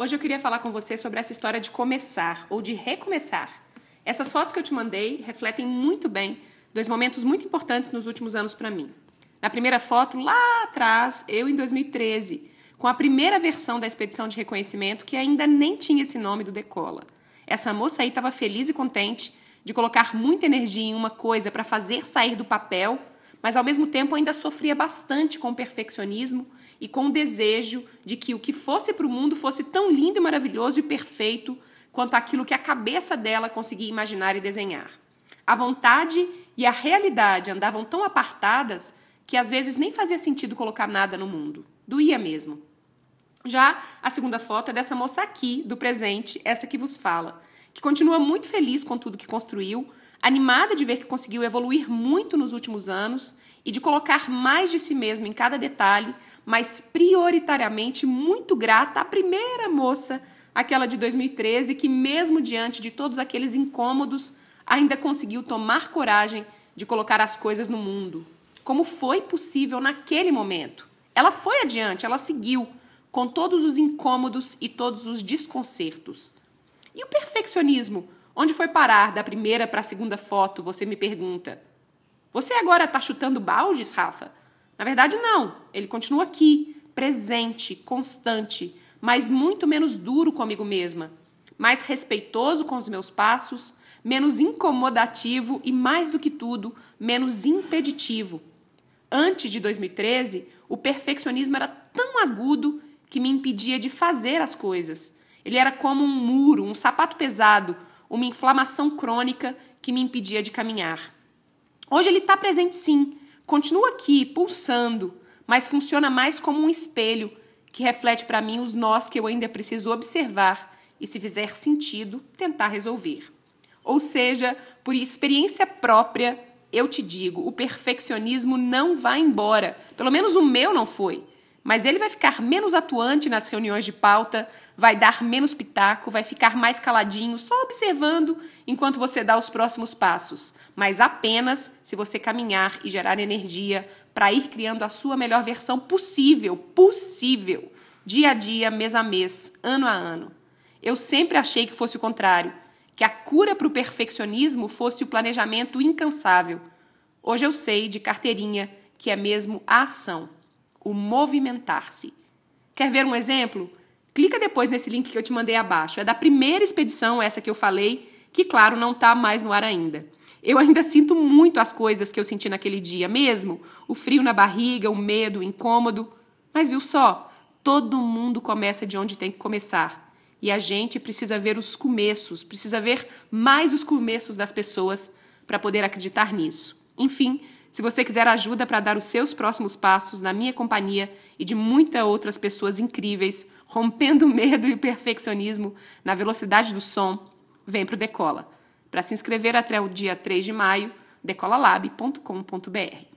Hoje eu queria falar com você sobre essa história de começar ou de recomeçar. Essas fotos que eu te mandei refletem muito bem dois momentos muito importantes nos últimos anos para mim. Na primeira foto, lá atrás, eu em 2013, com a primeira versão da expedição de reconhecimento que ainda nem tinha esse nome do Decola. Essa moça aí estava feliz e contente de colocar muita energia em uma coisa para fazer sair do papel, mas ao mesmo tempo ainda sofria bastante com o perfeccionismo e com o desejo de que o que fosse para o mundo fosse tão lindo e maravilhoso e perfeito quanto aquilo que a cabeça dela conseguia imaginar e desenhar. A vontade e a realidade andavam tão apartadas que às vezes nem fazia sentido colocar nada no mundo. Doía mesmo. Já a segunda foto é dessa moça aqui, do presente, essa que vos fala, que continua muito feliz com tudo que construiu, animada de ver que conseguiu evoluir muito nos últimos anos e de colocar mais de si mesmo em cada detalhe, mas prioritariamente muito grata à primeira moça, aquela de 2013, que, mesmo diante de todos aqueles incômodos, ainda conseguiu tomar coragem de colocar as coisas no mundo. Como foi possível naquele momento? Ela foi adiante, ela seguiu, com todos os incômodos e todos os desconcertos. E o perfeccionismo? Onde foi parar da primeira para a segunda foto? Você me pergunta. Você agora está chutando baldes, Rafa? Na verdade, não. Ele continua aqui, presente, constante, mas muito menos duro comigo mesma, mais respeitoso com os meus passos, menos incomodativo e, mais do que tudo, menos impeditivo. Antes de 2013, o perfeccionismo era tão agudo que me impedia de fazer as coisas. Ele era como um muro, um sapato pesado, uma inflamação crônica que me impedia de caminhar. Hoje ele está presente sim, continua aqui, pulsando, mas funciona mais como um espelho que reflete para mim os nós que eu ainda preciso observar e, se fizer sentido, tentar resolver. Ou seja, por experiência própria, eu te digo, o perfeccionismo não vai embora. Pelo menos o meu não foi. Mas ele vai ficar menos atuante nas reuniões de pauta, vai dar menos pitaco, vai ficar mais caladinho, só observando enquanto você dá os próximos passos, mas apenas se você caminhar e gerar energia para ir criando a sua melhor versão possível, possível, dia a dia, mês a mês, ano a ano. Eu sempre achei que fosse o contrário, que a cura para o perfeccionismo fosse o planejamento incansável. Hoje eu sei de carteirinha que é mesmo a ação o movimentar-se. Quer ver um exemplo? Clica depois nesse link que eu te mandei abaixo. É da primeira expedição, essa que eu falei, que, claro, não está mais no ar ainda. Eu ainda sinto muito as coisas que eu senti naquele dia mesmo. O frio na barriga, o medo, o incômodo. Mas viu só? Todo mundo começa de onde tem que começar. E a gente precisa ver os começos, precisa ver mais os começos das pessoas para poder acreditar nisso. Enfim, se você quiser ajuda para dar os seus próximos passos na minha companhia e de muitas outras pessoas incríveis, rompendo medo e perfeccionismo na velocidade do som, vem para o Decola. Para se inscrever até o dia 3 de maio, decolalab.com.br.